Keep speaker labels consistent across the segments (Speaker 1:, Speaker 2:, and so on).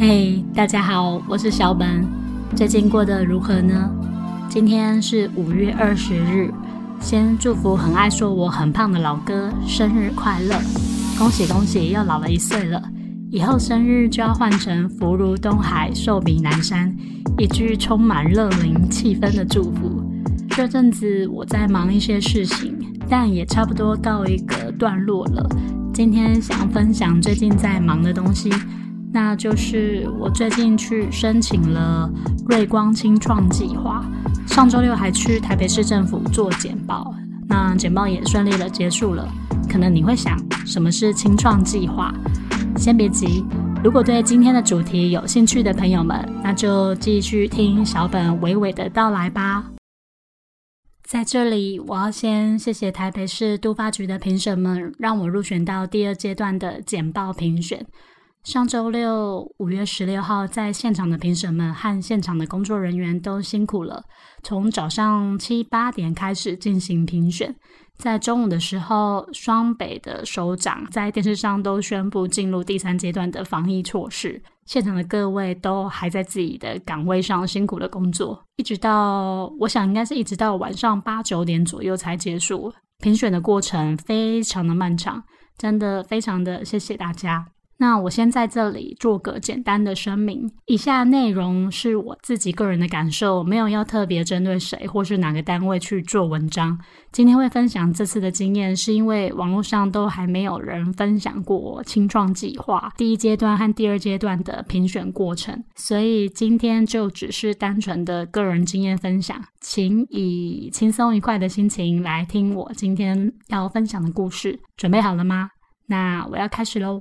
Speaker 1: 嘿，大家好，我是小本。最近过得如何呢？今天是五月二十日，先祝福很爱说我很胖的老哥生日快乐，恭喜恭喜，又老了一岁了。以后生日就要换成福如东海，寿比南山，一句充满热灵气氛的祝福。这阵子我在忙一些事情，但也差不多告一个段落了。今天想分享最近在忙的东西。那就是我最近去申请了瑞光清创计划，上周六还去台北市政府做简报，那简报也顺利的结束了。可能你会想，什么是清创计划？先别急，如果对今天的主题有兴趣的朋友们，那就继续听小本娓娓的道来吧。在这里，我要先谢谢台北市都发局的评审们，让我入选到第二阶段的简报评选。上周六，五月十六号，在现场的评审们和现场的工作人员都辛苦了。从早上七八点开始进行评选，在中午的时候，双北的首长在电视上都宣布进入第三阶段的防疫措施。现场的各位都还在自己的岗位上辛苦的工作，一直到我想应该是一直到晚上八九点左右才结束。评选的过程非常的漫长，真的非常的谢谢大家。那我先在这里做个简单的声明，以下内容是我自己个人的感受，没有要特别针对谁或是哪个单位去做文章。今天会分享这次的经验，是因为网络上都还没有人分享过青创计划第一阶段和第二阶段的评选过程，所以今天就只是单纯的个人经验分享，请以轻松愉快的心情来听我今天要分享的故事。准备好了吗？那我要开始喽。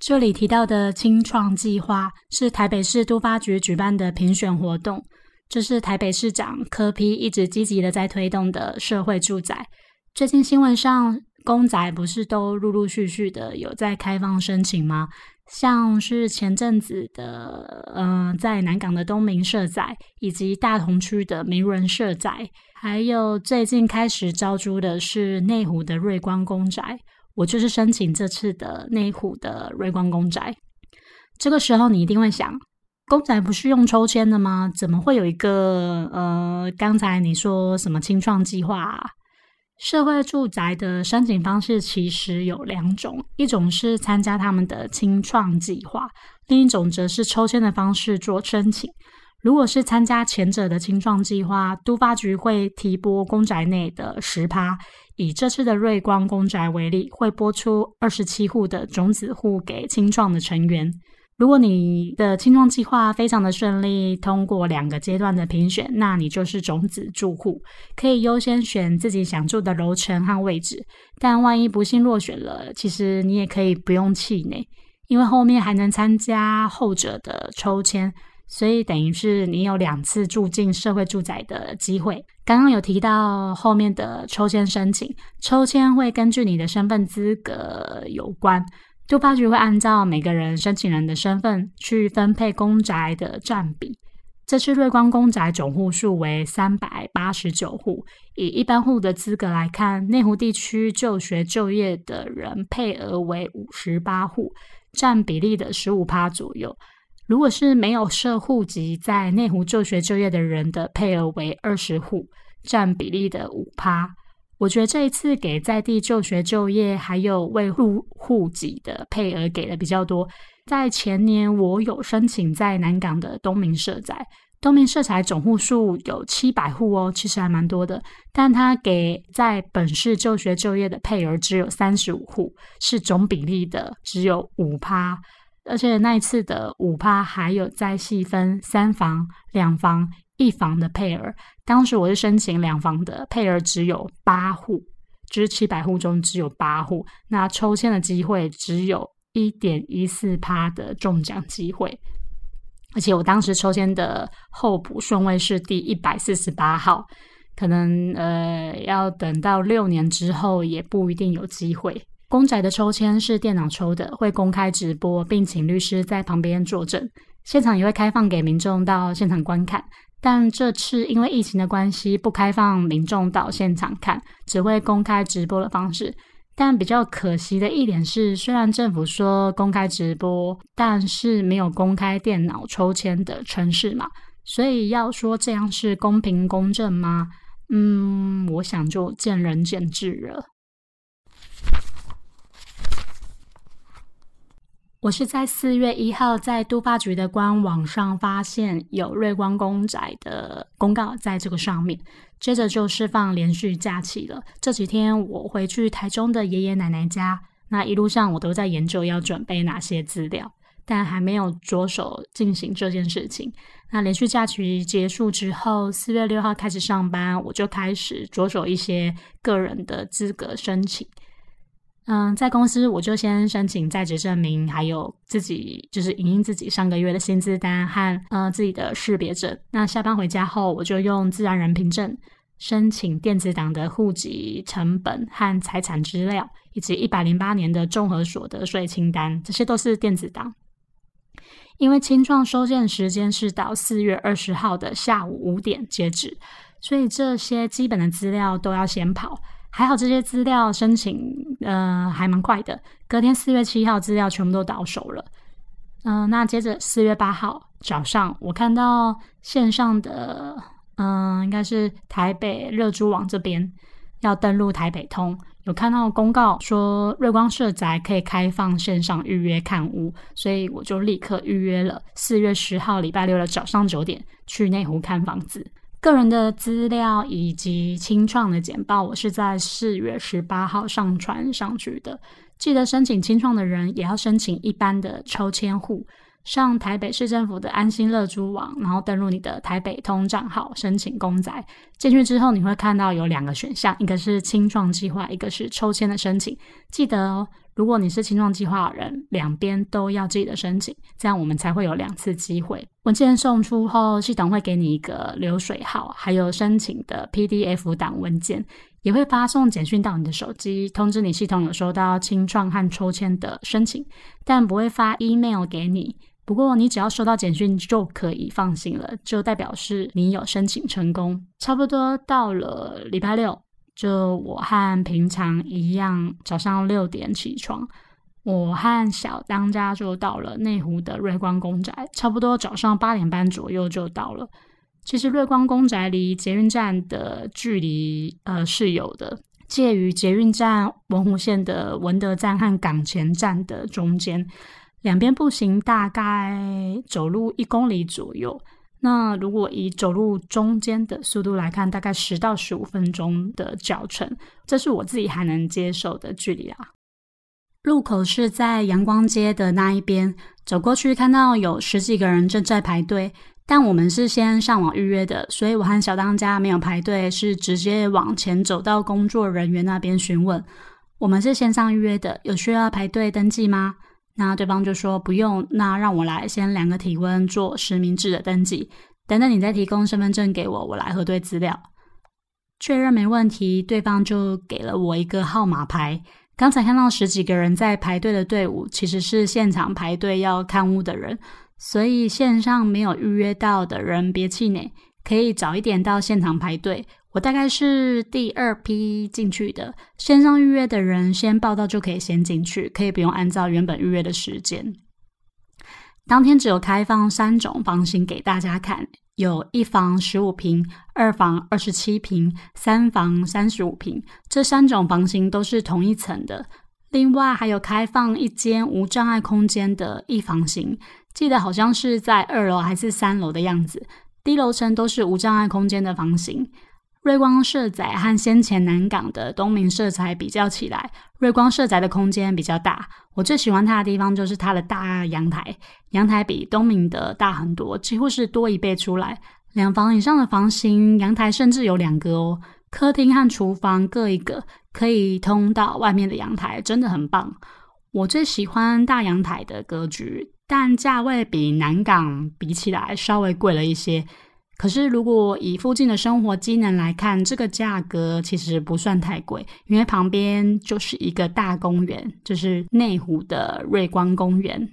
Speaker 1: 这里提到的清创计划是台北市都发局举办的评选活动，这是台北市长柯批一直积极的在推动的社会住宅。最近新闻上公宅不是都陆陆续续的有在开放申请吗？像是前阵子的，嗯，在南港的东明社宅，以及大同区的明伦社宅，还有最近开始招租的是内湖的瑞光公宅。我就是申请这次的内湖的瑞光公宅。这个时候，你一定会想，公宅不是用抽签的吗？怎么会有一个呃，刚才你说什么清创计划？啊社会住宅的申请方式其实有两种，一种是参加他们的清创计划，另一种则是抽签的方式做申请。如果是参加前者的清创计划，都发局会提拨公宅内的十趴。以这次的瑞光公宅为例，会拨出二十七户的种子户给青创的成员。如果你的青创计划非常的顺利，通过两个阶段的评选，那你就是种子住户，可以优先选自己想住的楼层和位置。但万一不幸落选了，其实你也可以不用气馁，因为后面还能参加后者的抽签。所以等于是你有两次住进社会住宅的机会。刚刚有提到后面的抽签申请，抽签会根据你的身份资格有关，都发局会按照每个人申请人的身份去分配公宅的占比。这次瑞光公宅总户数为三百八十九户，以一般户的资格来看，内湖地区就学就业的人配额为五十八户，占比例的十五趴左右。如果是没有设户籍在内湖就学就业的人的配额为二十户，占比例的五趴。我觉得这一次给在地就学就业还有未入户籍的配额给的比较多。在前年我有申请在南港的东明社宅，东明社宅总户数有七百户哦，其实还蛮多的。但他给在本市就学就业的配额只有三十五户，是总比例的只有五趴。而且那一次的五趴还有再细分三房、两房、一房的配额。当时我是申请两房的配额，只有八户，就是七百户中只有八户。那抽签的机会只有一点一四趴的中奖机会。而且我当时抽签的候补顺位是第一百四十八号，可能呃要等到六年之后也不一定有机会。公仔的抽签是电脑抽的，会公开直播，并请律师在旁边作证。现场也会开放给民众到现场观看，但这次因为疫情的关系，不开放民众到现场看，只会公开直播的方式。但比较可惜的一点是，虽然政府说公开直播，但是没有公开电脑抽签的城市嘛，所以要说这样是公平公正吗？嗯，我想就见仁见智了。我是在四月一号在都发局的官网上发现有瑞光公仔的公告在这个上面，接着就释放连续假期了。这几天我回去台中的爷爷奶奶家，那一路上我都在研究要准备哪些资料，但还没有着手进行这件事情。那连续假期结束之后，四月六号开始上班，我就开始着手一些个人的资格申请。嗯，在公司我就先申请在职证明，还有自己就是影印自己上个月的薪资单和呃自己的识别证。那下班回家后，我就用自然人凭证申请电子档的户籍成本和财产资料，以及一百零八年的综合所得税清单，这些都是电子档。因为清创收件时间是到四月二十号的下午五点截止，所以这些基本的资料都要先跑。还好这些资料申请，呃，还蛮快的。隔天四月七号，资料全部都到手了。嗯，那接着四月八号早上，我看到线上的，嗯，应该是台北热珠网这边要登录台北通，有看到公告说瑞光社宅可以开放线上预约看屋，所以我就立刻预约了四月十号礼拜六的早上九点去内湖看房子。个人的资料以及清创的简报，我是在四月十八号上传上去的。记得申请清创的人也要申请一般的抽签户。上台北市政府的安心乐租网，然后登录你的台北通账号申请公仔。进去之后，你会看到有两个选项，一个是清创计划，一个是抽签的申请。记得哦，如果你是清创计划的人，两边都要记得申请，这样我们才会有两次机会。文件送出后，系统会给你一个流水号，还有申请的 PDF 档文件，也会发送简讯到你的手机，通知你系统有收到清创和抽签的申请，但不会发 email 给你。不过你只要收到简讯就可以放心了，就代表是你有申请成功。差不多到了礼拜六，就我和平常一样，早上六点起床，我和小当家就到了内湖的瑞光公宅，差不多早上八点半左右就到了。其实瑞光公宅离捷运站的距离，呃是有的，介于捷运站文湖线的文德站和港前站的中间。两边步行大概走路一公里左右。那如果以走路中间的速度来看，大概十到十五分钟的脚程，这是我自己还能接受的距离啊。路口是在阳光街的那一边，走过去看到有十几个人正在排队，但我们是先上网预约的，所以我和小当家没有排队，是直接往前走到工作人员那边询问。我们是线上预约的，有需要排队登记吗？那对方就说不用，那让我来先量个体温，做实名制的登记。等等，你再提供身份证给我，我来核对资料，确认没问题。对方就给了我一个号码牌。刚才看到十几个人在排队的队伍，其实是现场排队要看屋的人，所以线上没有预约到的人别气馁，可以早一点到现场排队。我大概是第二批进去的，线上预约的人先报到就可以先进去，可以不用按照原本预约的时间。当天只有开放三种房型给大家看，有一房十五平、二房二十七平、三房三十五平，这三种房型都是同一层的。另外还有开放一间无障碍空间的一房型，记得好像是在二楼还是三楼的样子，低楼层都是无障碍空间的房型。瑞光社宅和先前南港的东明社宅比较起来，瑞光社宅的空间比较大。我最喜欢它的地方就是它的大阳台，阳台比东明的大很多，几乎是多一倍出来。两房以上的房型，阳台甚至有两个哦。客厅和厨房各一个，可以通到外面的阳台，真的很棒。我最喜欢大阳台的格局，但价位比南港比起来稍微贵了一些。可是，如果以附近的生活机能来看，这个价格其实不算太贵，因为旁边就是一个大公园，就是内湖的瑞光公园。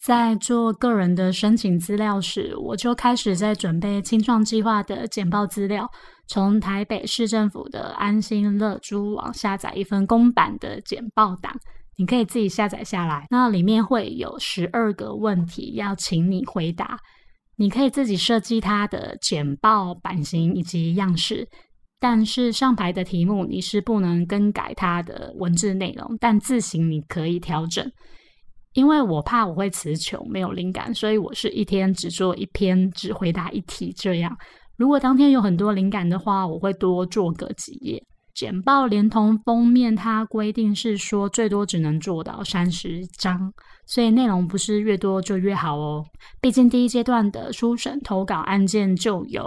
Speaker 1: 在做个人的申请资料时，我就开始在准备清创计划的简报资料。从台北市政府的安心乐蛛网下载一份公版的简报档，你可以自己下载下来。那里面会有十二个问题要请你回答，你可以自己设计它的简报版型以及样式。但是上排的题目你是不能更改它的文字内容，但字形你可以调整。因为我怕我会词穷没有灵感，所以我是一天只做一篇，只回答一题这样。如果当天有很多灵感的话，我会多做个几页。简报连同封面，它规定是说最多只能做到三十张，所以内容不是越多就越好哦。毕竟第一阶段的初审投稿案件就有，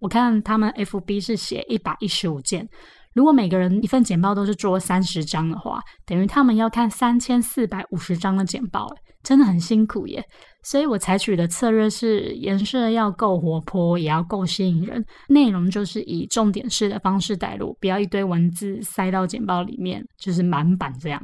Speaker 1: 我看他们 FB 是写一百一十五件。如果每个人一份简报都是做三十张的话，等于他们要看三千四百五十张的简报，真的很辛苦耶。所以我采取的策略是颜色要够活泼，也要够吸引人，内容就是以重点式的方式带入，不要一堆文字塞到简报里面，就是满版这样。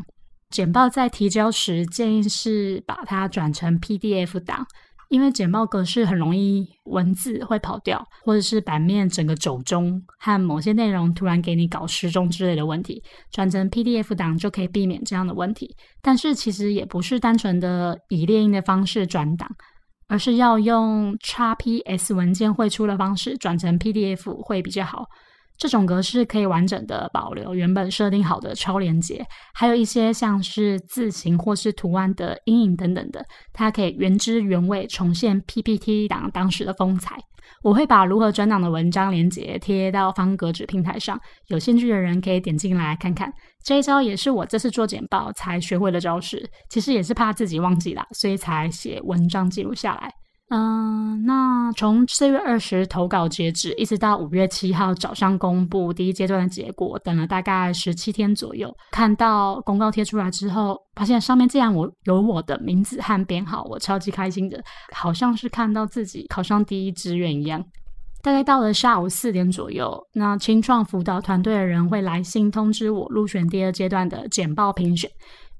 Speaker 1: 简报在提交时，建议是把它转成 PDF 档。因为简报格式很容易文字会跑掉，或者是版面整个走中，和某些内容突然给你搞失踪之类的问题，转成 PDF 档就可以避免这样的问题。但是其实也不是单纯的以列印的方式转档，而是要用 XPS 文件汇出的方式转成 PDF 会比较好。这种格式可以完整的保留原本设定好的超连接，还有一些像是字形或是图案的阴影等等的，它可以原汁原味重现 PPT 档当时的风采。我会把如何转档的文章连接贴到方格纸平台上，有兴趣的人可以点进来看看。这一招也是我这次做简报才学会的招式，其实也是怕自己忘记了，所以才写文章记录下来。嗯，那从四月二十投稿截止，一直到五月七号早上公布第一阶段的结果，等了大概十七天左右。看到公告贴出来之后，发现上面竟然我有我的名字和编号，我超级开心的，好像是看到自己考上第一志愿一样。大概到了下午四点左右，那清创辅导团队的人会来信通知我入选第二阶段的简报评选。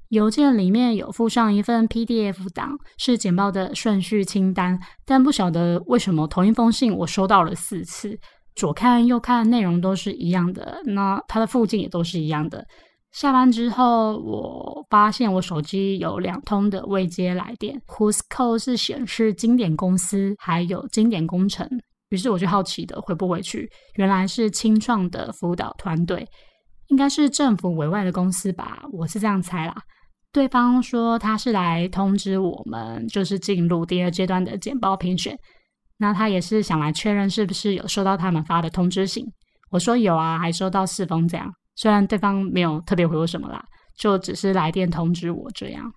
Speaker 1: 邮件里面有附上一份 PDF 档，是简报的顺序清单，但不晓得为什么同一封信我收到了四次，左看右看内容都是一样的，那它的附近也都是一样的。下班之后，我发现我手机有两通的未接来电，Whose call 是显示经典公司还有经典工程，于是我就好奇的回不回去，原来是清创的辅导团队，应该是政府委外的公司吧，我是这样猜啦。对方说他是来通知我们，就是进入第二阶段的简报评选。那他也是想来确认是不是有收到他们发的通知信。我说有啊，还收到四封这样。虽然对方没有特别回我什么啦，就只是来电通知我这样。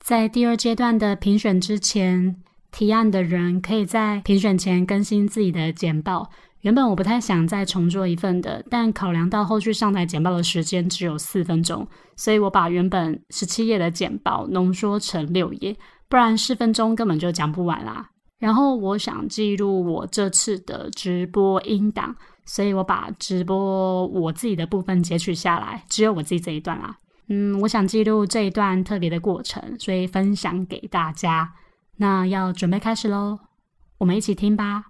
Speaker 1: 在第二阶段的评选之前，提案的人可以在评选前更新自己的简报。原本我不太想再重做一份的，但考量到后续上台简报的时间只有四分钟，所以我把原本十七页的简报浓缩成六页，不然四分钟根本就讲不完啦。然后我想记录我这次的直播音档，所以我把直播我自己的部分截取下来，只有我自己这一段啦。嗯，我想记录这一段特别的过程，所以分享给大家。那要准备开始喽，我们一起听吧。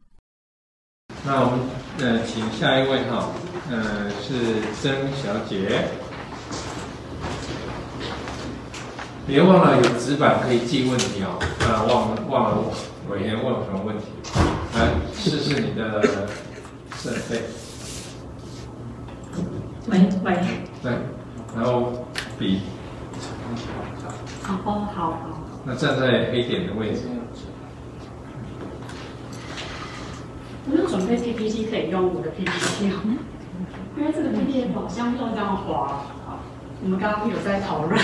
Speaker 2: 那我们呃，请下一位哈，呃，是曾小姐。别忘了有纸板可以记问题哦。啊，忘了忘了，伟言问什么问题？来试试你的设备。
Speaker 1: 喂喂。
Speaker 2: 对，然后笔。
Speaker 1: 好哦，好好。
Speaker 2: 那站在黑点的位置。
Speaker 1: 我有准备 PPT 可以用我的 PPT，因为这个 PPT 好像要这样滑。我们刚刚有在讨论，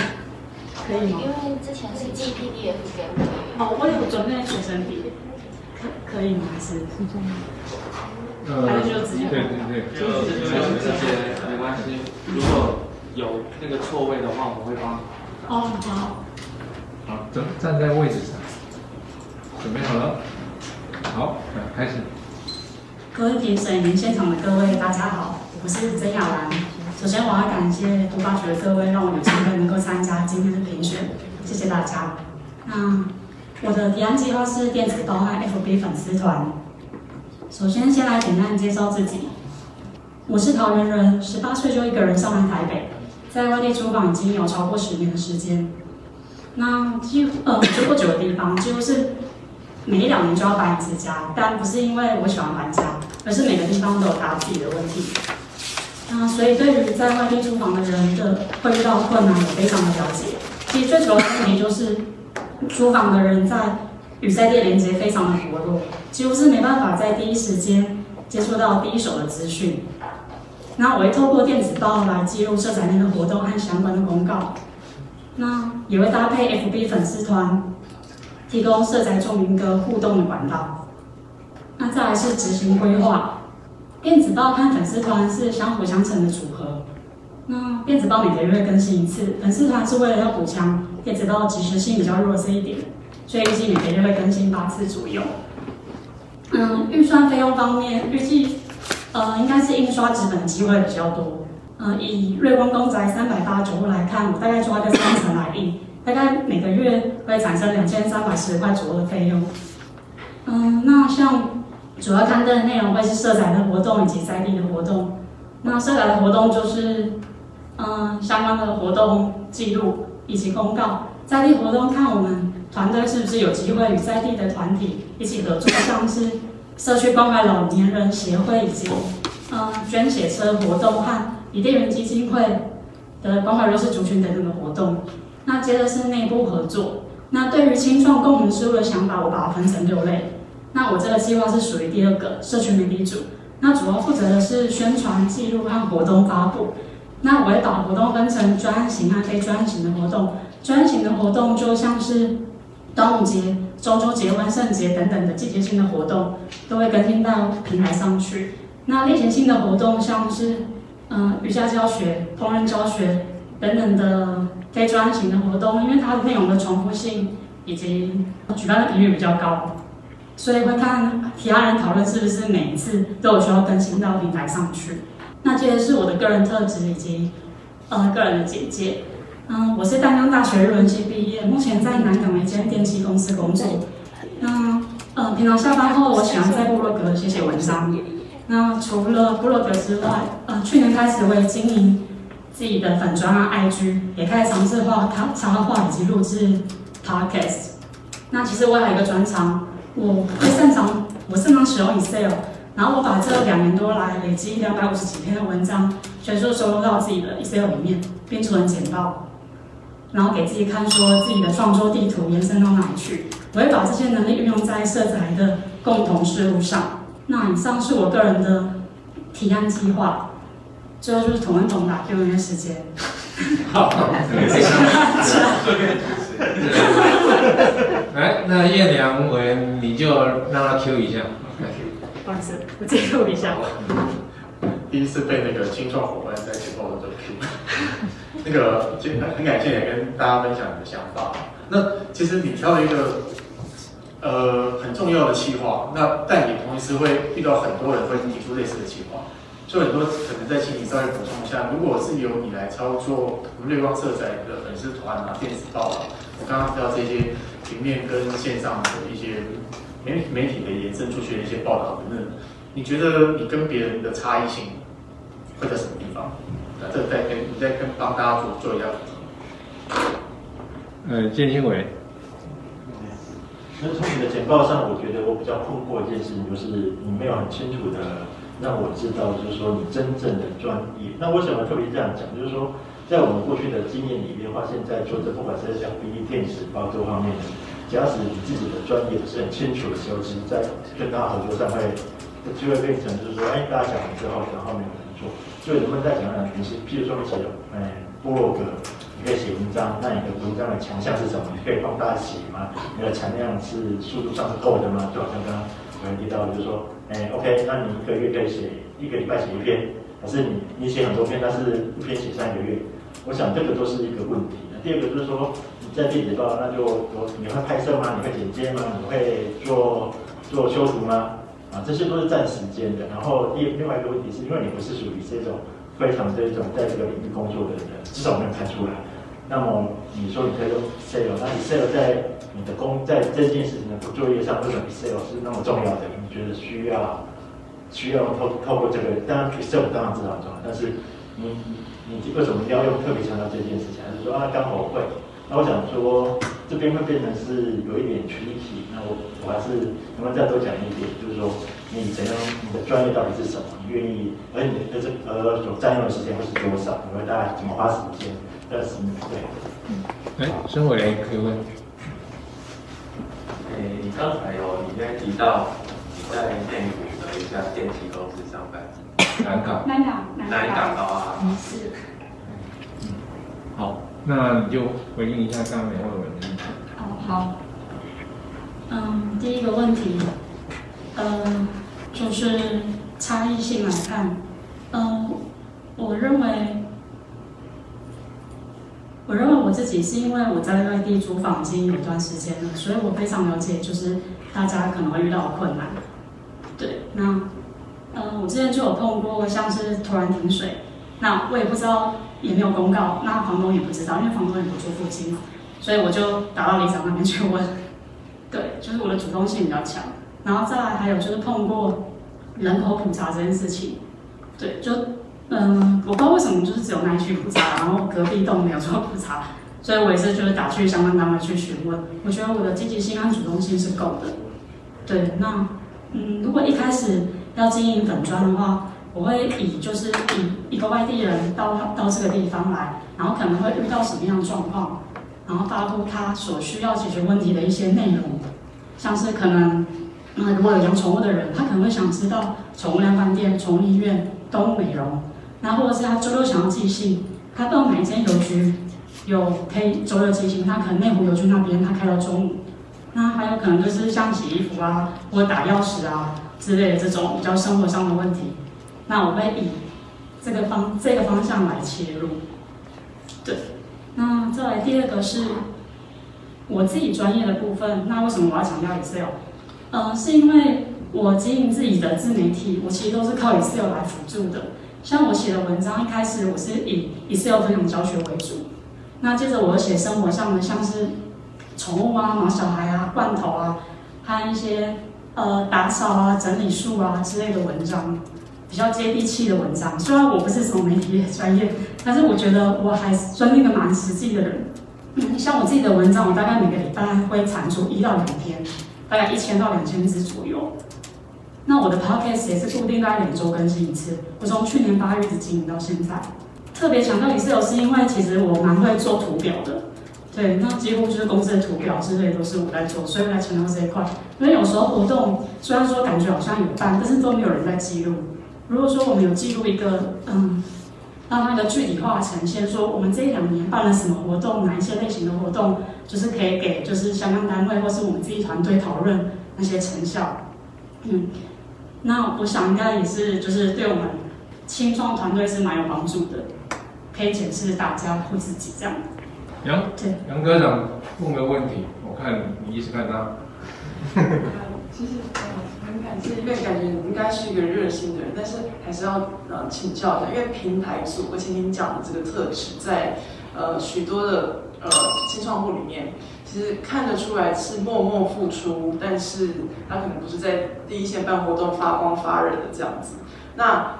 Speaker 1: 可以吗？
Speaker 3: 因为之前是寄 PDF 给我。
Speaker 1: 哦，我有准备写成笔，可可以吗？还是是这样？
Speaker 2: 呃，
Speaker 1: 还是就直接
Speaker 2: 对对对，
Speaker 4: 就就这些没关系。如果有那个错位的话，我会帮。
Speaker 1: 哦，好。
Speaker 2: 好，站站在位置上，准备好了。好，开始。
Speaker 1: 各位评审员现场的各位，大家好，我是曾雅兰。首先，我要感谢读大学的各位，让我有机会能够参加今天的评选，谢谢大家。那
Speaker 5: 我的提案计划是电子报和 FB 粉丝团。首先，先来简单介绍自己。我是桃园人，十八岁就一个人上来台北，在外地租房已经有超过十年的时间。那几乎呃住过久的地方，几乎是每一两年就要搬一次家，但不是因为我喜欢搬家，而是每个地方都有他自己的问题。那所以对于在外地租房的人的会遇到困难，我非常的了解。其实最主要的问题就是租房的人在与在地连接非常的薄弱，几乎是没办法在第一时间接触到第一手的资讯。那我会透过电子报来记录社宅内的活动和相关的公告，那也会搭配 FB 粉丝团，提供社宅住民的互动的管道。那再来是执行规划，电子报和粉丝团是相辅相成的组合。那电子报每个月更新一次，粉丝团是为了要补强电子报及时性比较弱这一点，所以预计每个月会更新八次左右。嗯，预算费用方面，预计呃应该是印刷纸本的机会比较多。呃，以瑞光公宅三百八十九户来看，我大概抓个三成来印，大概每个月会产生两千三百十块左右的费用。嗯，那像主要刊登的内容会是社宅的活动以及在地的活动。那社宅的活动就是嗯相关的活动记录以及公告，在地活动看我们团队是不是有机会与在地的团体一起合作，像是社区关怀老年人协会以及嗯捐血车活动和伊甸园基金会的关怀弱势族群等等的活动。那接着是内部合作。那对于青创共同事务的想法，我把它分成六类。那我这个计划是属于第二个社群媒体组。那主要负责的是宣传、记录和活动发布。那我会把活动分成专案型和非专案型的活动。专案型的活动就像是端午节、中秋节、万圣节等等的季节性的活动，都会更新到平台上去。那类型性的活动像是嗯瑜伽教学、烹饪教学等等的非专案型的活动，因为它的内容的重复性以及举办的频率比较高。所以会看其他人讨论是不是每一次都有需要更新到平台上去。那接着是我的个人特质以及呃个人的简介。嗯，我是淡江大学日文系毕业，目前在南港一间电器公司工作。那呃平常下班后，我喜欢在部落格写写文章。那除了部落格之外，呃去年开始我也经营自己的粉砖啊 IG，也开始尝试画插插画以及录制 Podcast。那其实我还有一个专长。我会擅长，我擅长使用 Excel，然后我把这两年多来累积两百五十几篇的文章，全数收录到自己的 Excel 里面，编成简报，然后给自己看，说自己的创作地图延伸到哪里去。我会把这些能力运用在色彩的共同事务上。那以上是我个人的提案计划，最后就是同问同答 Q&A 时间。
Speaker 2: 好，谢谢。来，那叶良文，你就让他 Q 一下。
Speaker 5: 不好意思，我记录一下。
Speaker 6: 第一次被那个青创伙伴在前方的这个 Q，那个就很感谢也跟大家分享你的想法。那其实你挑了一个呃很重要的计划，那但也同时会遇到很多人会提出类似的计划。所以很多可能在请你稍微补充一下，如果是由你来操作我们绿光色彩的粉丝团啊、电子报啊，我刚刚提到这些平面跟线上的一些媒媒体的延伸出去的一些报道等等，你觉得你跟别人的差异性会在什么地方？那这再跟你再跟帮大家做做一下补充。
Speaker 2: 呃，建新伟，
Speaker 7: 那从你的简报上，我觉得我比较困惑一件事情，就是你没有很清楚的。让我知道，就是说你真正的专业。那为什么特别这样讲？就是说，在我们过去的经验里面，发现，在做这不管是像 B、电池、包各方面的，假使你自己的专业不是很清楚的时候，其实在跟大家合作上会就会变成就是说，哎，大家讲完之后，然后没有人做。所以能不能再讲讲？你是譬如说你写哎，部落格，你可以写文章，那你的文章的强项是什么？你可以帮大家写吗？你的产量是速度上是够的吗？就好像刚刚我们提到，就是说。哎，OK，那你一个月可以写一个礼拜写一篇，可是你你写很多篇，但是一篇写三个月，我想这个都是一个问题。第二个就是说，你在电子报，那就我你会拍摄吗？你会剪接吗？你会做做修图吗？啊，这些都是占时间的。然后第另外一个问题是因为你不是属于这种非常这种在这个领域工作的人，至少我没有看出来。那么你说你可以用 Excel，那 Excel 在你的工在这件事情的作业上，为什么 Excel 是那么重要的？你觉得需要需要透透过这个，当然 Excel 当然知道很重要，但是你你为什么一定要用特别强调这件事情？还是说啊刚好会？那我想说这边会变成是有一点群体，那我我还是能不能再多讲一点，就是说你怎样你的专业到底是什么？你愿意而你的这呃所占用的时间会是多少？你会大概怎么花时间？但是对。
Speaker 2: 哎，孙伟可以问。
Speaker 8: 诶，你刚才有里面提到你在内湖的一家电器公司上班，
Speaker 2: 南港。
Speaker 5: 南港，
Speaker 8: 南港啊，
Speaker 5: 是。
Speaker 2: 好，那你就回应一下刚刚每位的问题。
Speaker 5: 哦，好。嗯，第一个问题，呃，就是差异性来看，嗯，我认为，我认为我自己是因为我在外地租房已经有一段时间了，所以我非常了解，就是大家可能会遇到的困难。对，那，嗯，我之前就有碰过，像是突然停水，那我也不知道，也没有公告，那房东也不知道，因为房东也不住附近嘛，所以我就打到里长那边去问。对，就是我的主动性比较强，然后再来还有就是碰过人口普查这件事情，对，就嗯，我不知道为什么就是只有那一区普查，然后隔壁栋没有做普查，所以我也是就是打去相关单位去询问，我觉得我的积极性和主动性是够的。对，那嗯，如果一开始要经营粉砖的话，我会以就是以一个外地人到到这个地方来，然后可能会遇到什么样的状况。然后发布他所需要解决问题的一些内容，像是可能，嗯，如果有养宠物的人，他可能会想知道宠物量饭店、宠物医院、动物美容，那或者是他周六想要寄信，他到哪一间邮局有可以周六寄信，他可能内湖邮局那边他开到中午，那还有可能就是像洗衣服啊，或者打钥匙啊之类的这种比较生活上的问题，那我会以这个方这个方向来切入，对。那再来第二个是我自己专业的部分。那为什么我要强调 Excel？嗯，是因为我经营自己的自媒体，我其实都是靠 Excel 来辅助的。像我写的文章，一开始我是以 Excel 分享教学为主。那接着我写生活上的，像是宠物啊、毛小孩啊、罐头啊，还有一些呃打扫啊、整理树啊之类的文章。比较接地气的文章，虽然我不是什么媒体专业，但是我觉得我还是算一个蛮实际的人。像我自己的文章，我大概每个礼拜会产出一到两篇，大概一千到两千字左右。那我的 podcast 也是固定在两周更新一次，我从去年八月一直经营到现在。特别强调也是有，是因为其实我蛮会做图表的，对，那几乎就是公司的图表之类都是我在做，所以我来强调这一块。因为有时候活动虽然说感觉好像有办，但是都没有人在记录。如果说我们有记录一个，嗯，让它的具体化呈现，说我们这一两年办了什么活动，哪一些类型的活动，就是可以给就是相关单位或是我们自己团队讨论那些成效，嗯，那我想应该也是就是对我们青创团队是蛮有帮助的，可以检视大家或自己这样。
Speaker 2: 杨对杨科长问个问题，我看你一直看他。
Speaker 9: 其实。很感谢因为感觉你应该是一个热心的人，但是还是要呃请教一下，因为平台组而且你讲的这个特质，在呃许多的呃新创户里面，其实看得出来是默默付出，但是他可能不是在第一线办活动发光发热的这样子。那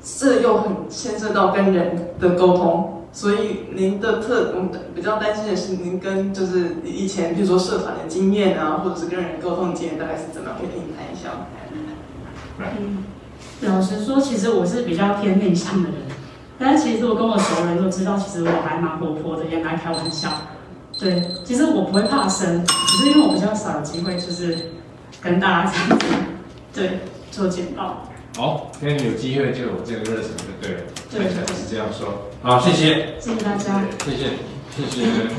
Speaker 9: 这又很牵涉到跟人的沟通，所以您的特我们比较担心的是，您跟就是以前比如说社团的经验啊，或者是跟人沟通的经验，大概是怎么样？可以听你谈一下。
Speaker 5: 嗯，老实说，其实我是比较偏内向的人，但是其实我跟我熟人都知道，其实我还蛮活泼的，也蛮开玩笑。对，其实我不会怕生，只是因为我比较少有机会，就是跟大家这样子对做简报。
Speaker 2: 好，今天有机会就有这个热情，就对了。
Speaker 5: 对，
Speaker 2: 是这样说。好，谢谢。
Speaker 5: 谢谢大家。
Speaker 2: 谢谢，谢谢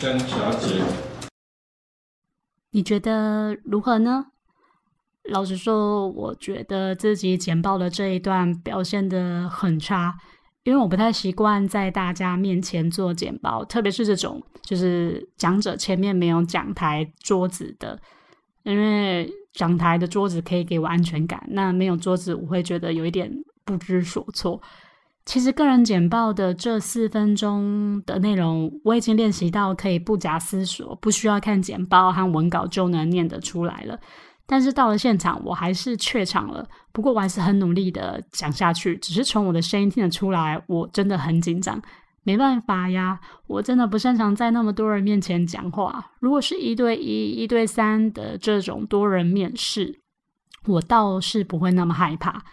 Speaker 2: 曾小姐。
Speaker 1: 你觉得如何呢？老实说，我觉得自己简报的这一段表现的很差，因为我不太习惯在大家面前做简报，特别是这种就是讲者前面没有讲台桌子的，因为讲台的桌子可以给我安全感，那没有桌子我会觉得有一点不知所措，其实个人简报的这四分钟的内容，我已经练习到可以不假思索，不需要看简报和文稿就能念得出来了。但是到了现场，我还是怯场了。不过我还是很努力的讲下去，只是从我的声音听得出来，我真的很紧张。没办法呀，我真的不擅长在那么多人面前讲话。如果是一对一、一对三的这种多人面试，我倒是不会那么害怕。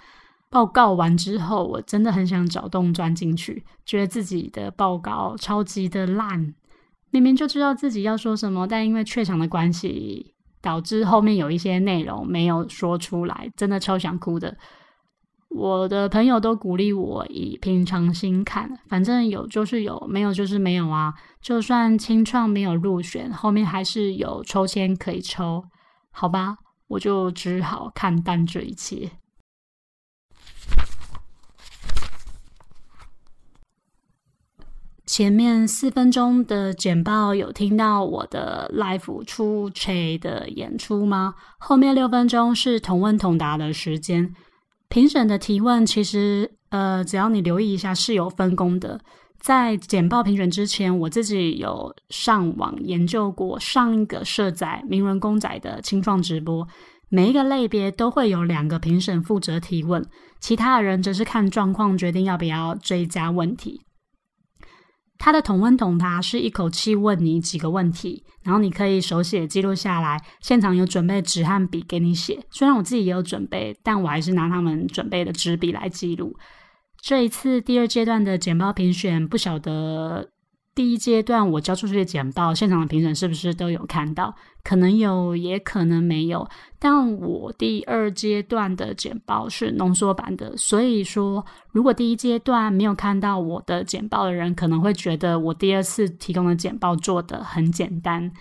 Speaker 1: 报告完之后，我真的很想找洞钻进去，觉得自己的报告超级的烂，明明就知道自己要说什么，但因为怯场的关系，导致后面有一些内容没有说出来，真的超想哭的。我的朋友都鼓励我以平常心看，反正有就是有，没有就是没有啊。就算清创没有入选，后面还是有抽签可以抽，好吧，我就只好看淡这一切。前面四分钟的简报有听到我的 live 出 c h 的演出吗？后面六分钟是同问同答的时间。评审的提问其实，呃，只要你留意一下是有分工的。在简报评选之前，我自己有上网研究过上一个社仔名人公仔的清创直播，每一个类别都会有两个评审负责提问，其他的人则是看状况决定要不要追加问题。他的同问同答是一口气问你几个问题，然后你可以手写记录下来。现场有准备纸和笔给你写，虽然我自己也有准备，但我还是拿他们准备的纸笔来记录。这一次第二阶段的简报评选，不晓得。第一阶段我交出去的简报，现场的评审是不是都有看到？可能有，也可能没有。但我第二阶段的简报是浓缩版的，所以说，如果第一阶段没有看到我的简报的人，可能会觉得我第二次提供的简报做的很简单。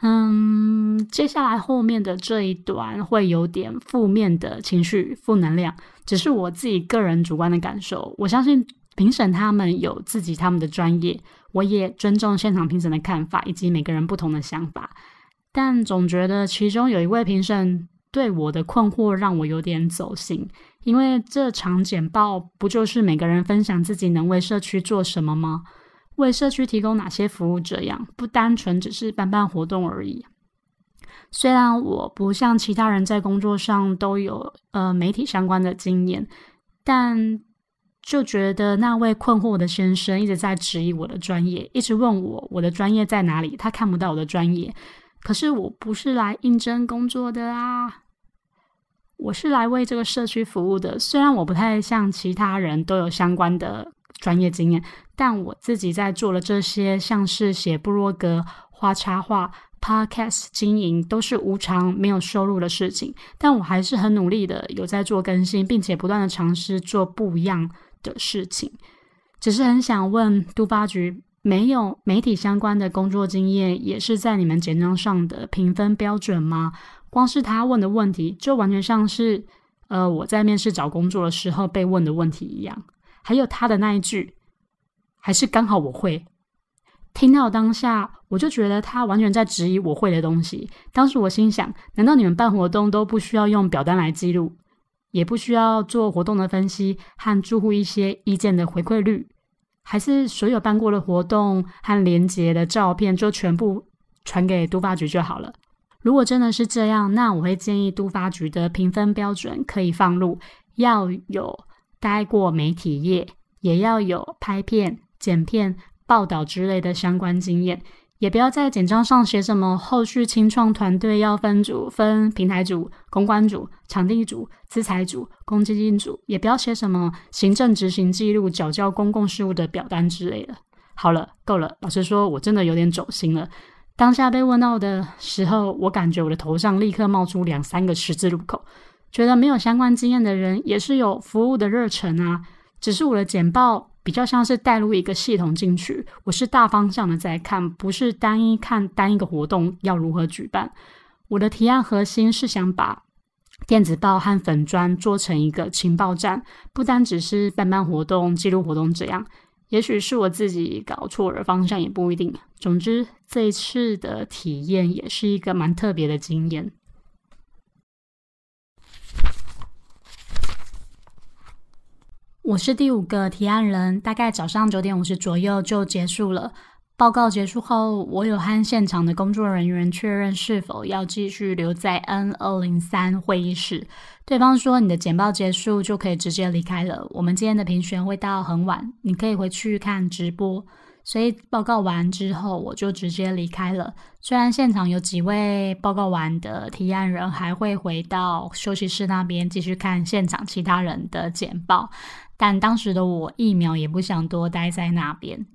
Speaker 1: 嗯，接下来后面的这一段会有点负面的情绪、负能量，只是我自己个人主观的感受。我相信。评审他们有自己他们的专业，我也尊重现场评审的看法以及每个人不同的想法，但总觉得其中有一位评审对我的困惑让我有点走心，因为这场简报不就是每个人分享自己能为社区做什么吗？为社区提供哪些服务？这样不单纯只是办办活动而已。虽然我不像其他人在工作上都有呃媒体相关的经验，但。就觉得那位困惑的先生一直在质疑我的专业，一直问我我的专业在哪里。他看不到我的专业，可是我不是来应征工作的啊，我是来为这个社区服务的。虽然我不太像其他人都有相关的专业经验，但我自己在做了这些，像是写部落格、画插画、podcast 经营，都是无偿没有收入的事情。但我还是很努力的，有在做更新，并且不断的尝试做不一样。的事情，只是很想问都发局，没有媒体相关的工作经验，也是在你们简章上的评分标准吗？光是他问的问题，就完全像是呃我在面试找工作的时候被问的问题一样。还有他的那一句，还是刚好我会。听到当下，我就觉得他完全在质疑我会的东西。当时我心想，难道你们办活动都不需要用表单来记录？也不需要做活动的分析和住户一些意见的回馈率，还是所有办过的活动和连接的照片就全部传给都发局就好了。如果真的是这样，那我会建议都发局的评分标准可以放入要有待过媒体业，也要有拍片、剪片、报道之类的相关经验。也不要在简章上写什么后续清创团队要分组、分平台组、公关组、场地组、资财组、公积金组，也不要写什么行政执行记录、缴交公共事务的表单之类的。好了，够了。老实说，我真的有点走心了。当下被问到的时候，我感觉我的头上立刻冒出两三个十字路口，觉得没有相关经验的人也是有服务的热忱啊。只是我的简报。比较像是带入一个系统进去，我是大方向的在看，不是单一看单一个活动要如何举办。我的提案核心是想把电子报和粉砖做成一个情报站，不单只是办办活动、记录活动这样。也许是我自己搞错了方向，也不一定。总之，这一次的体验也是一个蛮特别的经验。我是第五个提案人，大概早上九点五十左右就结束了。报告结束后，我有和现场的工作人员确认是否要继续留在 N 二零三会议室。对方说：“你的简报结束就可以直接离开了。我们今天的评选会到很晚，你可以回去看直播。”所以报告完之后，我就直接离开了。虽然现场有几位报告完的提案人还会回到休息室那边继续看现场其他人的简报，但当时的我一秒也不想多待在那边。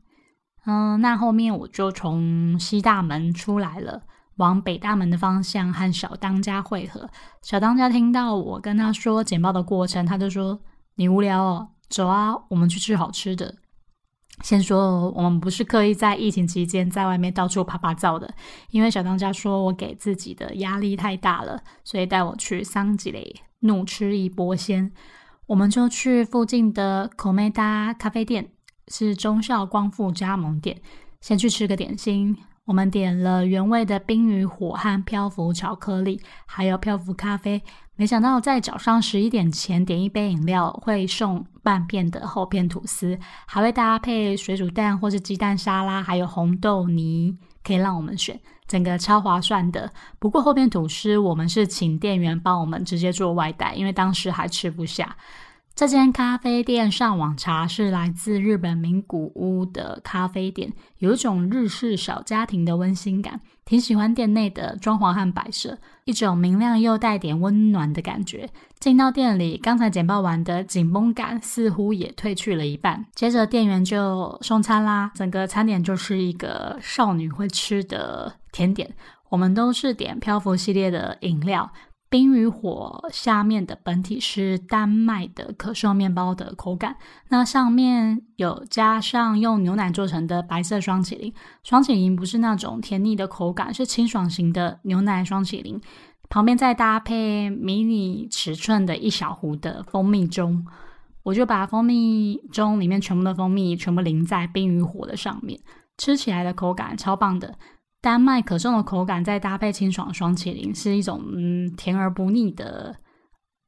Speaker 1: 嗯，那后面我就从西大门出来了，往北大门的方向和小当家会合。小当家听到我跟他说简报的过程，他就说：“你无聊哦，走啊，我们去吃好吃的。”先说，我们不是刻意在疫情期间在外面到处拍拍照的，因为小当家说我给自己的压力太大了，所以带我去桑吉雷怒吃一波先。我们就去附近的口梅达咖啡店，是中校光复加盟店，先去吃个点心。我们点了原味的冰与火和漂浮巧克力，还有漂浮咖啡。没想到在早上十一点前点一杯饮料会送半片的厚片吐司，还会搭配水煮蛋或是鸡蛋沙拉，还有红豆泥可以让我们选，整个超划算的。不过后面吐司我们是请店员帮我们直接做外带，因为当时还吃不下。这间咖啡店上网查是来自日本名古屋的咖啡店，有一种日式小家庭的温馨感，挺喜欢店内的装潢和摆设，一种明亮又带点温暖的感觉。进到店里，刚才简报完的紧绷感似乎也褪去了一半。接着店员就送餐啦，整个餐点就是一个少女会吃的甜点。我们都是点漂浮系列的饮料。冰与火下面的本体是丹麦的可颂面包的口感，那上面有加上用牛奶做成的白色双麒麟。双麒麟不是那种甜腻的口感，是清爽型的牛奶双麒麟。旁边再搭配迷你尺寸的一小壶的蜂蜜钟，我就把蜂蜜钟里面全部的蜂蜜全部淋在冰与火的上面，吃起来的口感超棒的。丹麦可颂的口感，再搭配清爽双麒麟，是一种嗯甜而不腻的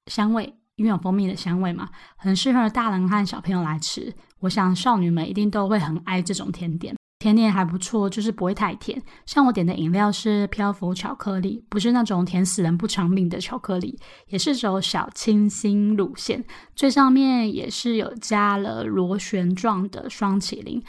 Speaker 1: 香味，因为有蜂蜜的香味嘛，很适合大人和小朋友来吃。我想少女们一定都会很爱这种甜点，甜点还不错，就是不会太甜。像我点的饮料是漂浮巧克力，不是那种甜死人不偿命的巧克力，也是走小清新路线。最上面也是有加了螺旋状的双麒麟。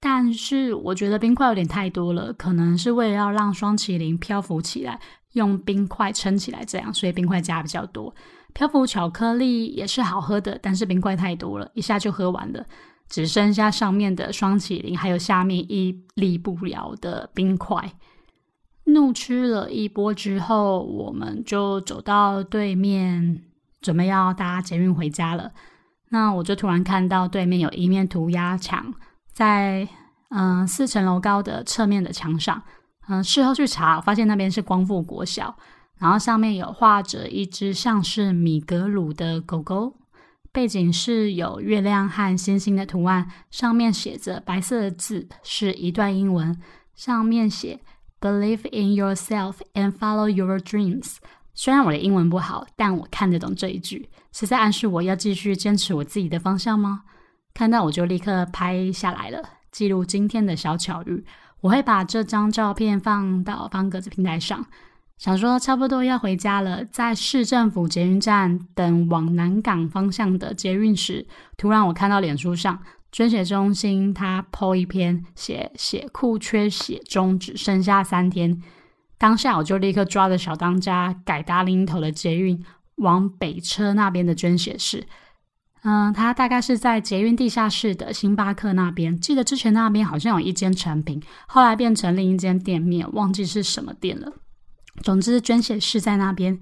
Speaker 1: 但是我觉得冰块有点太多了，可能是为了要让双麒麟漂浮起来，用冰块撑起来，这样，所以冰块加比较多。漂浮巧克力也是好喝的，但是冰块太多了，一下就喝完了，只剩下上面的双麒麟，还有下面屹立不了的冰块。怒吃了一波之后，我们就走到对面，准备要搭捷运回家了。那我就突然看到对面有一面涂鸦墙。在嗯四层楼高的侧面的墙上，嗯事后去查，发现那边是光复国小，然后上面有画着一只像是米格鲁的狗狗，背景是有月亮和星星的图案，上面写着白色的字，是一段英文，上面写 Believe in yourself and follow your dreams。虽然我的英文不好，但我看得懂这一句，是在暗示我要继续坚持我自己的方向吗？看到我就立刻拍下来了，记录今天的小巧遇。我会把这张照片放到方格子平台上。想说差不多要回家了，在市政府捷运站等往南港方向的捷运时，突然我看到脸书上捐血中心他 po 一篇写血库缺血中，只剩下三天。当下我就立刻抓着小当家改搭另一头的捷运往北车那边的捐血室。嗯，它大概是在捷运地下室的星巴克那边。记得之前那边好像有一间成品，后来变成另一间店面，忘记是什么店了。总之，捐血室在那边，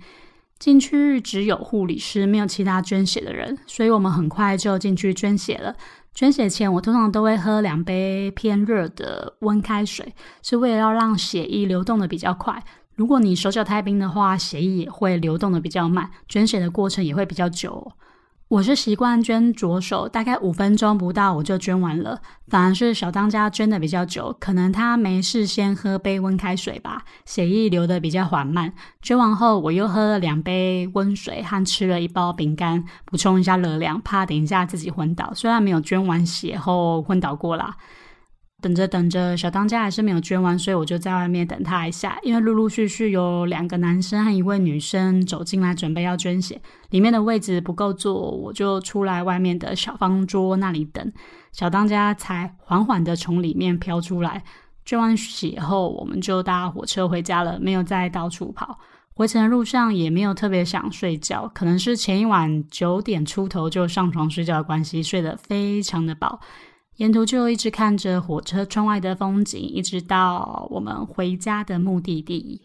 Speaker 1: 进去只有护理师，没有其他捐血的人，所以我们很快就进去捐血了。捐血前，我通常都会喝两杯偏热的温开水，是为了要让血液流动的比较快。如果你手脚太冰的话，血液也会流动的比较慢，捐血的过程也会比较久。我是习惯捐左手，大概五分钟不到我就捐完了。反而是小当家捐的比较久，可能他没事先喝杯温开水吧，血液流的比较缓慢。捐完后我又喝了两杯温水和吃了一包饼干，补充一下热量，怕等一下自己昏倒。虽然没有捐完血后昏倒过啦。等着等着，小当家还是没有捐完，所以我就在外面等他一下。因为陆陆续续有两个男生和一位女生走进来，准备要捐血，里面的位置不够坐，我就出来外面的小方桌那里等。小当家才缓缓的从里面飘出来。捐完血后，我们就搭火车回家了，没有再到处跑。回程的路上也没有特别想睡觉，可能是前一晚九点出头就上床睡觉的关系，睡得非常的饱。沿途就一直看着火车窗外的风景，一直到我们回家的目的地。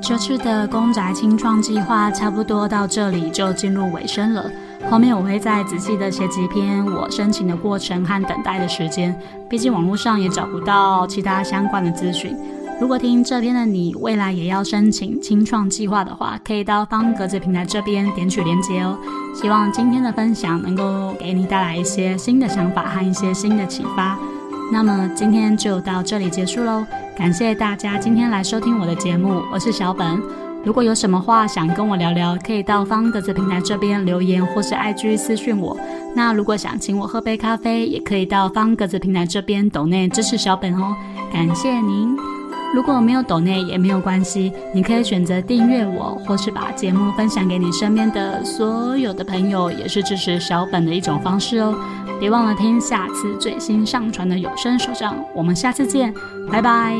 Speaker 1: 这次的公宅清创计划差不多到这里就进入尾声了。后面我会再仔细的写几篇我申请的过程和等待的时间，毕竟网络上也找不到其他相关的资讯。如果听这边的你未来也要申请清创计划的话，可以到方格子平台这边点取连接哦。希望今天的分享能够给你带来一些新的想法和一些新的启发。那么今天就到这里结束喽，感谢大家今天来收听我的节目，我是小本。如果有什么话想跟我聊聊，可以到方格子平台这边留言或是 IG 私讯我。那如果想请我喝杯咖啡，也可以到方格子平台这边抖内支持小本哦，感谢您。如果没有抖内也没有关系，你可以选择订阅我，或是把节目分享给你身边的所有的朋友，也是支持小本的一种方式哦。别忘了听下次最新上传的有声手账，我们下次见，拜拜。